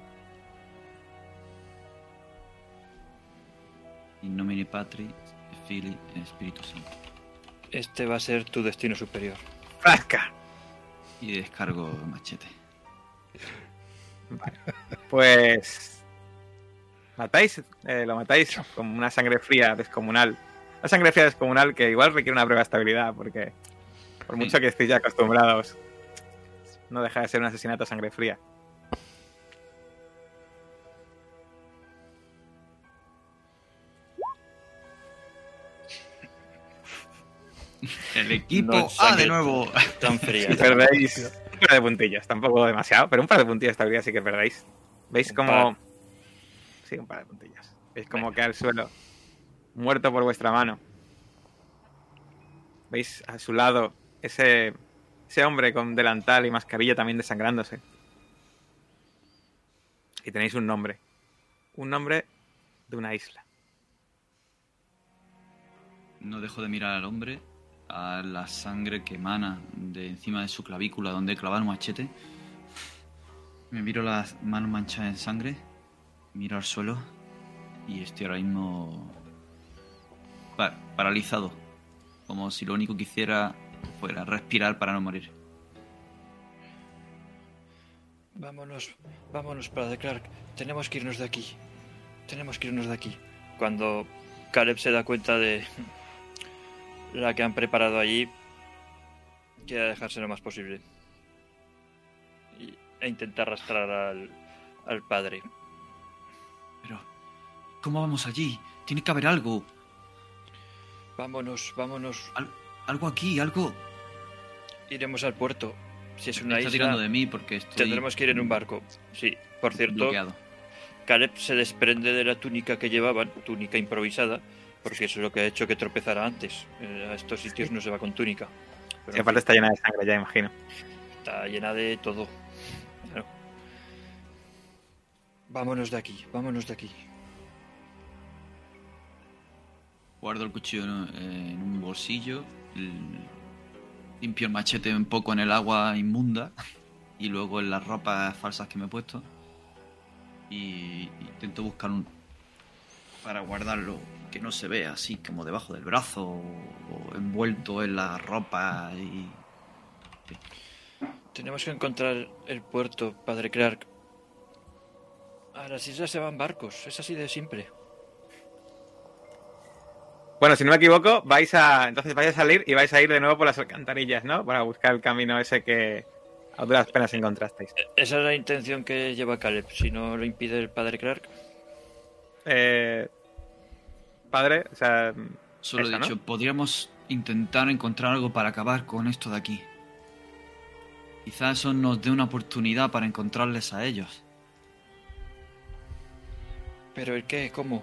In nomine Patri, Fili e Espíritu Santo. Este va a ser tu destino superior. ¡Frasca! Y descargo el machete. Pues. ¿Matáis? Eh, lo matáis con una sangre fría descomunal. Una sangre fría descomunal que igual requiere una prueba de estabilidad, porque. Por mucho que estéis ya acostumbrados, no deja de ser un asesinato a sangre fría. El equipo No, A de nuevo. Tan fría. Perdéis un par de puntillos, tampoco demasiado, pero un par de puntillos de estabilidad sí que perdéis. ¿Veis Un cómo.? par. Sí, un par de puntillos. ¿Veis cómo cae al suelo? Muerto por vuestra mano. ¿Veis a su lado ese, ese hombre con delantal y mascarilla también desangrándose? Y tenéis un nombre. Un nombre de una isla. No dejo de mirar al hombre, a la sangre que emana de encima de su clavícula donde he clavado el machete. Me miro las manos manchadas en sangre, miro al suelo y estoy ahora mismo pa- paralizado. Como si lo único que hiciera fuera respirar para no morir. Vámonos, vámonos, Padre Clark. Tenemos que irnos de aquí. Tenemos que irnos de aquí. Cuando Caleb se da cuenta de la que han preparado allí, quiere dejarse lo más posible. Y- e intenta arrastrar al, al padre. Pero, ¿cómo vamos allí? Tiene que haber algo. Vámonos, vámonos. Al- algo aquí, algo. Iremos al puerto. Si es una está isla, tirando de mí porque estoy tendremos que ir en un barco. Sí, por cierto, bloqueado. Caleb se desprende de la túnica que llevaban, túnica improvisada, porque eso es lo que ha hecho que tropezara antes. Eh, a estos sitios no se va con túnica. Pero aparte está llena de sangre, ya imagino. está llena de todo. Claro. Vámonos de aquí, vámonos de aquí. Guardo el cuchillo en, en un bolsillo, limpio el machete un poco en el agua inmunda y luego en las ropas falsas que me he puesto y intento buscar un para guardarlo que no se vea así como debajo del brazo o, o envuelto en la ropa y Tenemos que encontrar el puerto, Padre Clark. A las islas se van barcos, es así de simple. Bueno, si no me equivoco, vais a. Entonces vais a salir y vais a ir de nuevo por las alcantarillas, ¿no? Para buscar el camino ese que a duras penas encontrasteis. E- Esa es la intención que lleva Caleb, si no lo impide el Padre Clark. Eh, padre, o sea. solo Eso, he ¿no? dicho, podríamos intentar encontrar algo para acabar con esto de aquí. Quizás eso nos dé una oportunidad para encontrarles a ellos. ¿Pero el qué? ¿Cómo?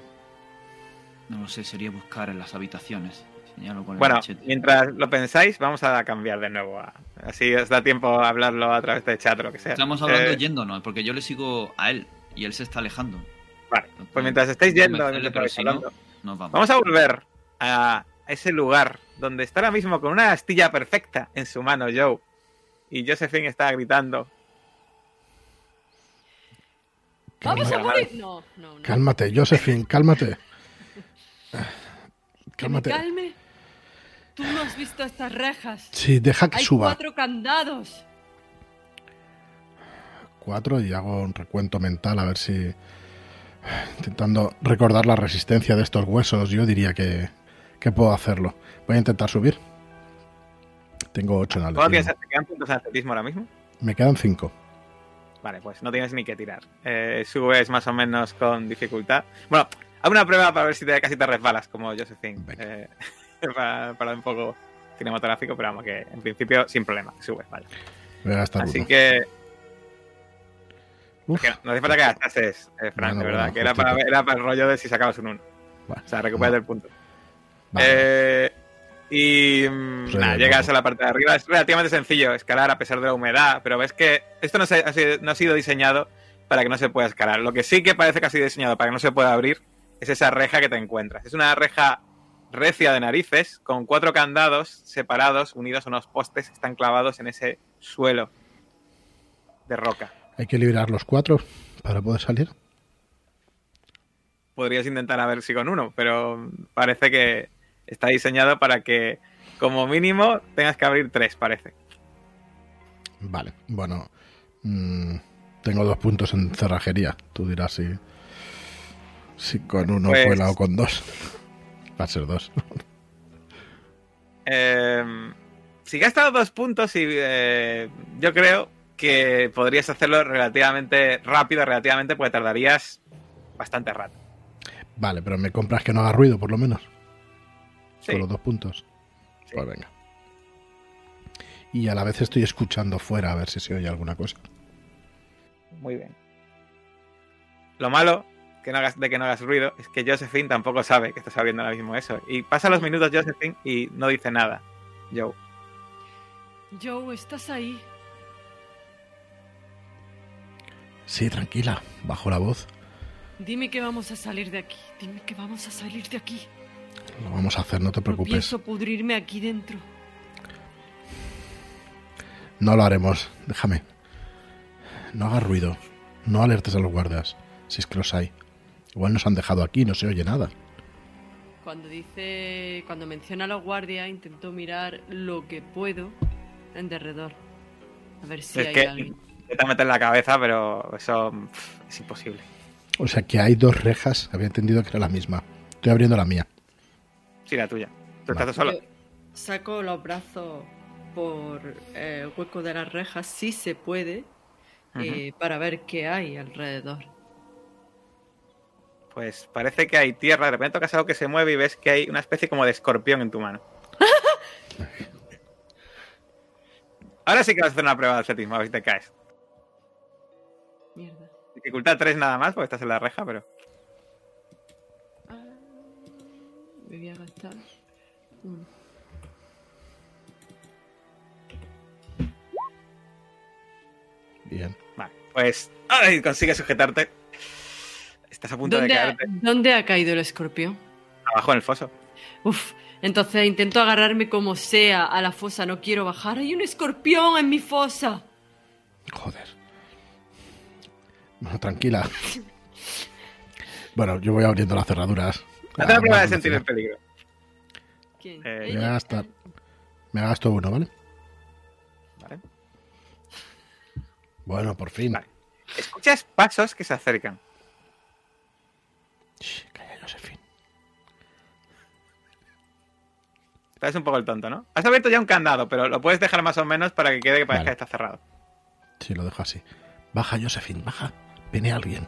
No lo sé, sería buscar en las habitaciones. Señalo con el Bueno, machete. mientras lo pensáis, vamos a cambiar de nuevo. a- Así os da tiempo a hablarlo a través de chat o lo que sea. Estamos hablando Eh, yéndonos, porque yo le sigo a él y él se está alejando. Vale, pues mientras estáis yendo, mientras estáis si no, hablando, nos vamos. vamos a volver a ese lugar donde está ahora mismo con una astilla perfecta en su mano Joe. Y Josephine está gritando. ¡Vamos a morir! No, no, no. Cálmate, Josephine, cálmate. ¿Que me Cálmate. calme? Tú no has visto estas rejas. Sí, deja que Hay suba. cuatro candados. Cuatro y hago un recuento mental a ver si. Intentando recordar la resistencia de estos huesos, yo diría que ¿Qué puedo hacerlo? Voy a intentar subir. Tengo 8 en ¿Cómo tienes, atletismo. ¿Te quedan puntos en atletismo ahora mismo? Me quedan 5. Vale, pues no tienes ni que tirar. Eh, subes más o menos con dificultad. Bueno, haz una prueba para ver si te, casi te resbalas, como Josephine. Eh, para, para un poco cinematográfico, pero vamos, que en principio sin problema, subes, vale. Voy a gastar Así uno. que, Uf, no, hace falta que gastases, eh, Frank, Bueno, de verdad, bueno, que era para, era para el rollo de si sacabas un 1. Bueno, O sea, recuperas el punto. vale. Eh, y mm, Pues nada, llegas a la parte de arriba. Es relativamente sencillo escalar a pesar de la humedad, pero ves que esto no, se- ha sido, no ha sido diseñado para que no se pueda escalar. Lo que sí que parece que ha sido diseñado para que no se pueda abrir es esa reja que te encuentras. Es una reja recia de narices con cuatro candados separados, unidos a unos postes que están clavados en ese suelo de roca. Hay que liberar los cuatro para poder salir. Podrías intentar a ver si con uno, pero parece que está diseñado para que como mínimo tengas que abrir tres, parece. Vale, bueno. mm, tengo dos puntos en cerrajería. Tú dirás si, si con uno Pues- o con dos. Va a ser dos. Eh, si gastas dos puntos, y, eh, yo creo que podrías hacerlo relativamente rápido, relativamente, porque tardarías bastante rato. Vale, pero me compras que no haga ruido, por lo menos. Sí, Con los dos puntos. Sí. Pues venga. Y a la vez estoy escuchando fuera a ver si se oye alguna cosa. muy bien. Lo malo que no hagas, de que no hagas ruido es que Josephine tampoco sabe que estás abriendo ahora mismo eso. Y pasa los minutos Josephine y no dice nada. Joe. Joe, ¿estás ahí? Sí, tranquila, bajo la voz. Dime que vamos a salir de aquí. Dime que vamos a salir de aquí. Lo vamos a hacer, no te No preocupes. pienso pudrirme aquí dentro. No lo haremos, déjame. No hagas ruido. No alertes a los guardias, si es que los hay. Igual nos han dejado aquí, no se oye nada. Cuando dice, cuando menciona a los guardias, intento mirar lo que puedo en derredor. A ver si Es hay que alguien. Intenta meter en la cabeza, pero eso pff, es imposible. O sea que hay dos rejas, había entendido que era la misma. Estoy abriendo la mía. Sí, la tuya. Tú Vale. estás solo. Yo saco los brazos por eh, el hueco de las rejas, si se puede, eh, para ver qué hay alrededor. Pues parece que hay tierra, de repente tocas algo que se mueve y ves que hay una especie como de escorpión en tu mano. Ahora sí que vas a hacer una prueba de atletismo, a ver si te caes. Dificultad 3 nada más, porque estás en la reja, pero. Me voy a gastar uno. Bien. Vale, pues. ¡Ay! Consigues sujetarte. Estás a punto de ¿Dónde ha, caerte ¿Dónde ha caído el escorpión? abajo en el foso. Uf, entonces intento agarrarme como sea a la fosa, no quiero bajar. ¡Hay un escorpión en mi fosa! Joder. Bueno, tranquila. Bueno, yo voy abriendo las cerraduras. Haz la Ah, prueba de sentir el peligro. ¿Quién? Eh, Me voy a gastar. Me gasto uno, ¿vale? Vale. Bueno, por fin. Vale. Escuchas pasos que se acercan. Shh, calla, Josephine. Estás un poco el tonto, ¿no? Has abierto ya un candado, pero lo puedes dejar más o menos para que quede que parezca Vale. que está cerrado. Sí, lo dejo así. Baja, Josephine, baja. Viene alguien.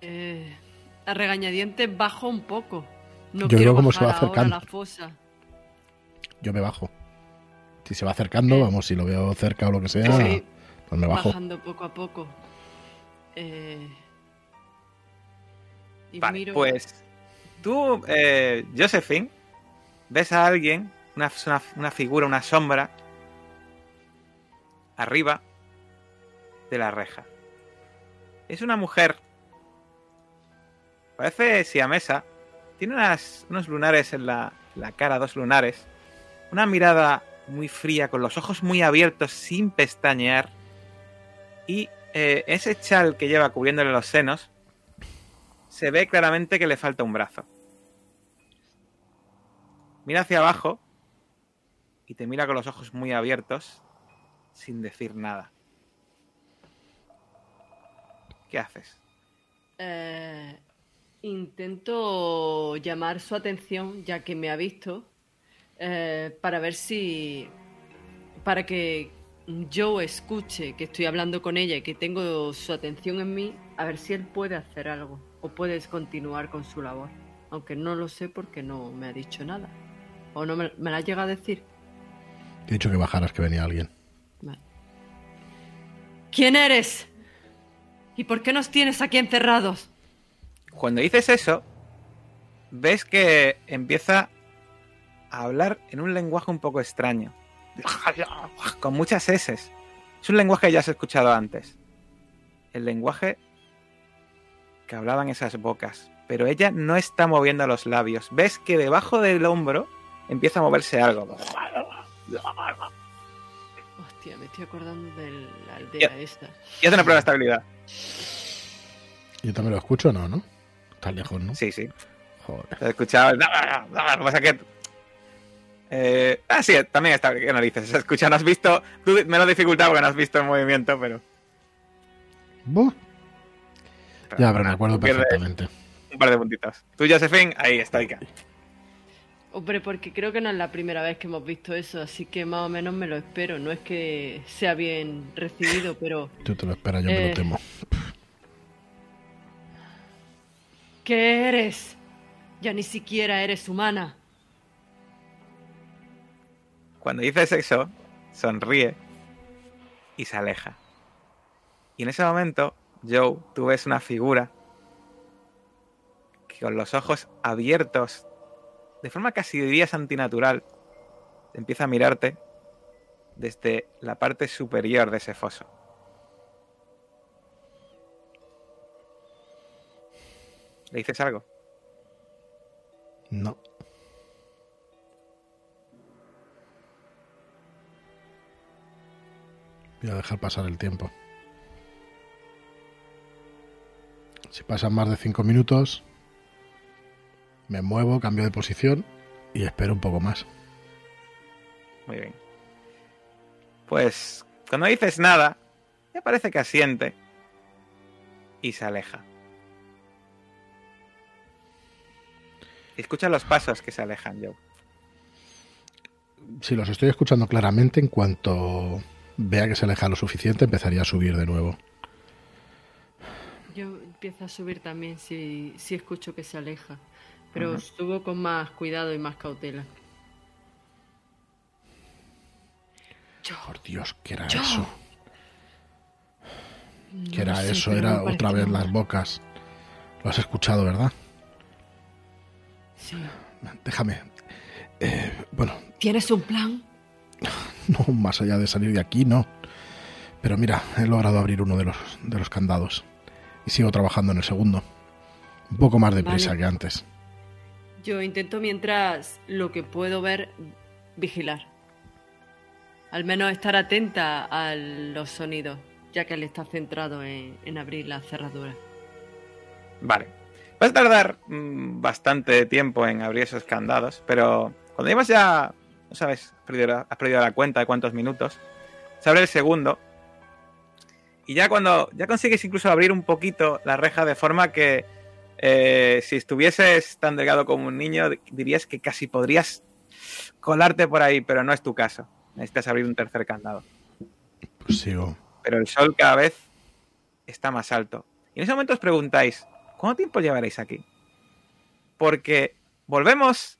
Eh, a regañadientes bajo un poco. No Yo quiero veo cómo se va acercando. a la fosa. Yo me bajo. Si se va acercando, Eh. vamos, si lo veo cerca o lo que sea, Sí. pues me bajo. Bajando poco a poco. Eh, y Vale, miro- pues tú, eh, Josephine, ves a alguien, una, una, una figura, una sombra, arriba de la reja. Es una mujer. Parece siamesa. Tiene unas- unos lunares en la, cara, dos lunares. Una mirada muy fría, con los ojos muy abiertos, sin pestañear. Y eh, ese chal que lleva cubriéndole los senos se ve claramente que le falta un brazo. Mira hacia abajo y te mira con los ojos muy abiertos sin decir nada. ¿Qué haces? Eh, Intento llamar su atención, ya que me ha visto, eh, para ver si. para que yo escuche que estoy hablando con ella y que tengo su atención en mí, a ver si él puede hacer algo o puedes continuar con su labor. Aunque no lo sé porque no me ha dicho nada. ¿O no me, me la llega a decir? He dicho que bajaras, que venía alguien. Vale. ¿Quién eres? ¿Y por qué nos tienes aquí encerrados? Cuando dices eso, ves que empieza a hablar en un lenguaje un poco extraño. Con muchas S. Es un lenguaje que ya has escuchado antes. El lenguaje que hablaban esas bocas. Pero ella no está moviendo los labios. Ves que debajo del hombro empieza a moverse algo. Hostia, me estoy acordando de la aldea esta. Y hace una prueba de estabilidad. Yo también lo escucho, ¿no? ¿no? Está lejos, ¿no? Sí, sí. Joder. Te he escuchado. el- Lo que pasa que. Eh, ah, sí, también está. ¿Qué narices? Se escucha, no has visto. Tú menos dificultad porque no has visto el movimiento, pero. Buh. Ya, pero me acuerdo perfectamente. Un par de puntitos. Tú, Josephine, ahí está. Hombre, porque creo que no es la primera vez que hemos visto eso, así que más o menos me lo espero. No es que sea bien recibido, pero Tú te lo esperas, yo me Eh. lo temo. ¿qué eres? Ya ni siquiera eres humana. Cuando dices eso, sonríe y se aleja. Y en ese momento, Joe, tú ves una figura que con los ojos abiertos, de forma casi dirías antinatural, empieza a mirarte desde la parte superior de ese foso. ¿Le dices algo? No. Voy a dejar pasar el tiempo. Si pasan más de cinco minutos, me muevo, cambio de posición y espero un poco más. Muy bien. Pues cuando dices nada, ya parece que asiente y se aleja. Escucha los pasos que se alejan, Joe. Si los estoy escuchando claramente, en cuanto vea que se aleja lo suficiente, empezaría a subir de nuevo. Yo empiezo a subir también si, si escucho que se aleja, pero subo con más cuidado y más cautela. Por Dios, ¿qué era Yo. eso? No ¿Qué era sé, eso? Era otra vez las bocas. Lo has escuchado, ¿verdad? Sí. Déjame. Eh, bueno, ¿Tienes un plan? no más allá de salir de aquí, no. Pero mira, he logrado abrir uno de los, de los candados. Y sigo trabajando en el segundo. Un poco más deprisa Vale. que antes. Yo intento mientras lo que puedo ver, vigilar. Al menos estar atenta a los sonidos, ya que él está centrado en, en abrir la cerradura. Vale. Vas a tardar mm, bastante tiempo en abrir esos candados, pero cuando llevas ya, no sabes, la- has perdido la cuenta de cuántos minutos, se abre el segundo. Y ya cuando ya consigues incluso abrir un poquito la reja de forma que eh, si estuvieses tan delgado como un niño, dirías que casi podrías colarte por ahí, pero no es tu caso. Necesitas abrir un tercer candado. Pues sigo. Pero el sol cada vez está más alto. Y en ese momento os preguntáis, ¿cuánto tiempo llevaréis aquí? Porque volvemos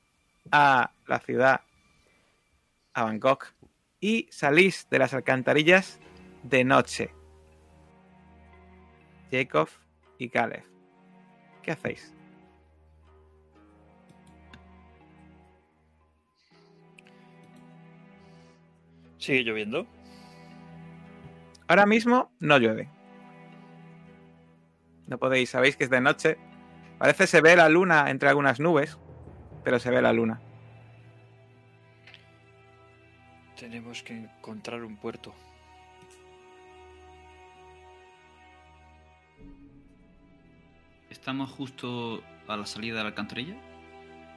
a la ciudad, a Bangkok, y salís de las alcantarillas de noche. Jacob y Caleb. ¿Qué hacéis? Sigue lloviendo. Ahora mismo no llueve. No podéis, sabéis que es de noche. Parece se ve la luna entre algunas nubes, pero se ve la luna. Tenemos que encontrar un puerto. ¿Estamos justo a la salida de la alcantarilla?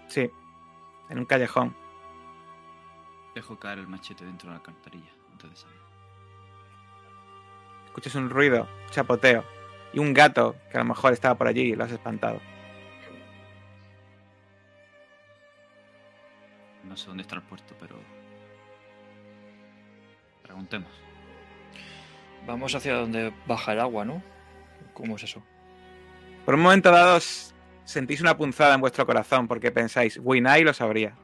Sí, en un callejón. Dejo caer el machete dentro de la alcantarilla antes de salir. Escuchas un ruido, chapoteo y un gato que a lo mejor estaba por allí y lo has espantado. No sé dónde está el puerto, pero. Preguntemos. Vamos hacia donde baja el agua, ¿no? ¿Cómo es eso? Por un momento dado sentís una punzada en vuestro corazón porque pensáis, Winai lo sabría.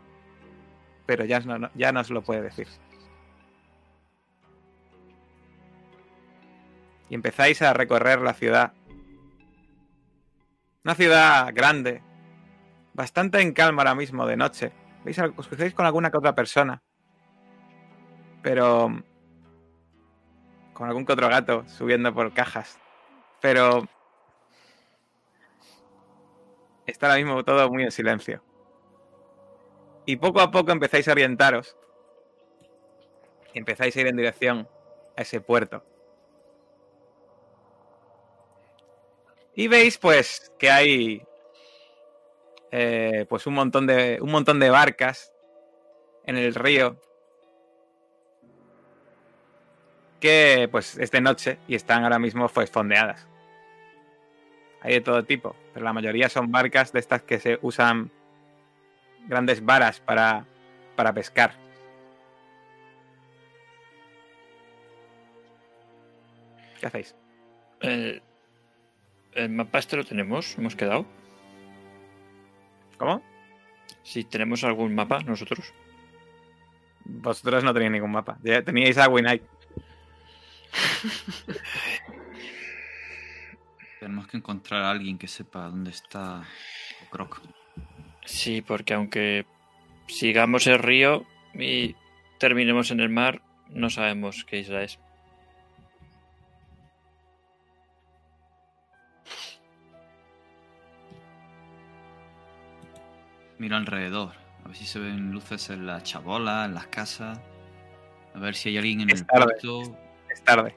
Pero ya no, ya no os lo puede decir. Y empezáis a recorrer la ciudad. Una ciudad grande. Bastante en calma ahora mismo de noche. ¿Veis? Os cruzáis con alguna que otra persona. Pero... Con algún que otro gato subiendo por cajas. Pero está ahora mismo todo muy en silencio. Y poco a poco empezáis a orientaros. Y empezáis a ir en dirección a ese puerto. Y veis, pues, que hay. eh, pues un montón de. un montón de barcas en el río. Que pues es de noche y están ahora mismo pues fondeadas. Hay de todo tipo, pero la mayoría son barcas de estas que se usan grandes varas para, para pescar. ¿Qué hacéis? El, el mapa este lo tenemos, hemos quedado. ¿Cómo? Si tenemos algún mapa nosotros. Vosotros no tenéis ningún mapa. Ya teníais a Winite. Tenemos que encontrar a alguien que sepa dónde está Croc. Sí, porque aunque sigamos el río y terminemos en el mar, no sabemos qué isla es. Mira alrededor. A ver si se ven luces en la chabola, en las casas. A ver si hay alguien en Es el tarde. puerto. Es tarde.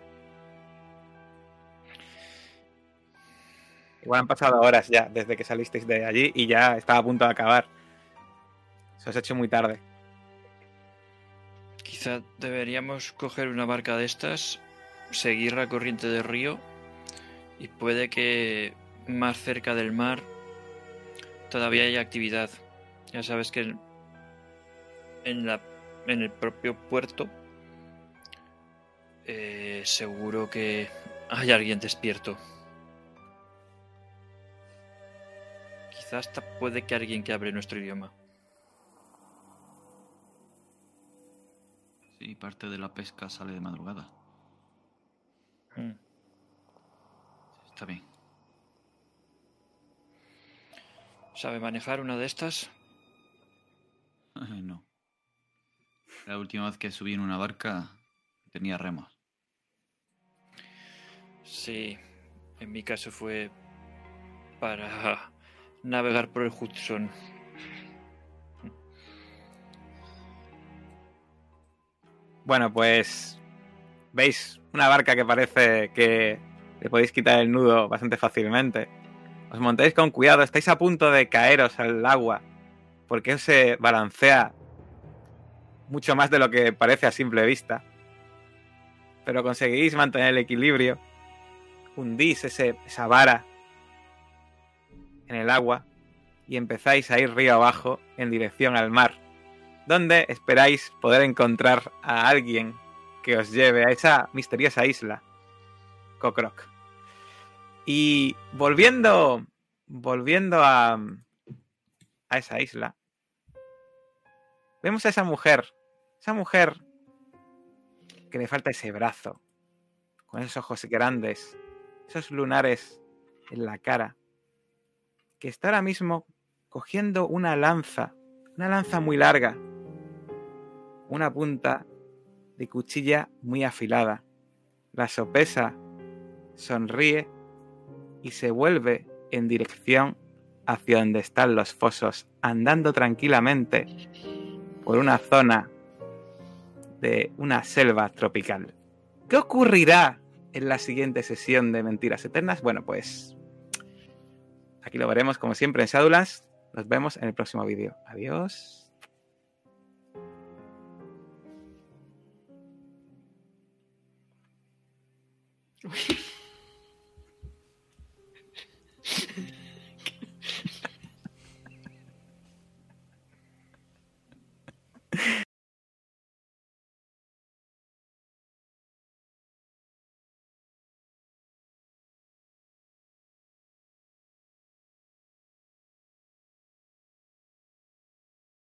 Igual han pasado horas ya desde que salisteis de allí y ya estaba a punto de acabar. Se os ha hecho muy tarde. Quizá deberíamos coger una barca de estas, seguir la corriente del río y puede que más cerca del mar todavía haya actividad. Ya sabes que en, la, en el propio puerto eh, seguro que hay alguien despierto. Quizá hasta puede que alguien que hable nuestro idioma. Sí, parte de la pesca sale de madrugada. Mm. Está bien. ¿Sabe manejar una de estas? no. La última vez que subí en una barca tenía remos. Sí, en mi caso fue para navegar por el Hudson. Bueno, pues veis una barca que parece que le podéis quitar el nudo bastante fácilmente. Os montáis con cuidado, estáis a punto de caeros al agua porque se balancea mucho más de lo que parece a simple vista. Pero conseguís mantener el equilibrio, hundís ese, esa vara en el agua y empezáis a ir río abajo en dirección al mar donde esperáis poder encontrar a alguien que os lleve a esa misteriosa isla, Cockrock. Y volviendo, volviendo a, a esa isla, vemos a esa mujer, esa mujer que le falta ese brazo, con esos ojos grandes, esos lunares en la cara, que está ahora mismo cogiendo una lanza, una lanza muy larga, una punta de cuchilla muy afilada. La sopesa sonríe y se vuelve en dirección hacia donde están los fosos, andando tranquilamente por una zona de una selva tropical. ¿Qué ocurrirá en la siguiente sesión de Mentiras Eternas? Bueno, pues aquí lo veremos como siempre en Shadowlands. Nos vemos en el próximo vídeo. Adiós.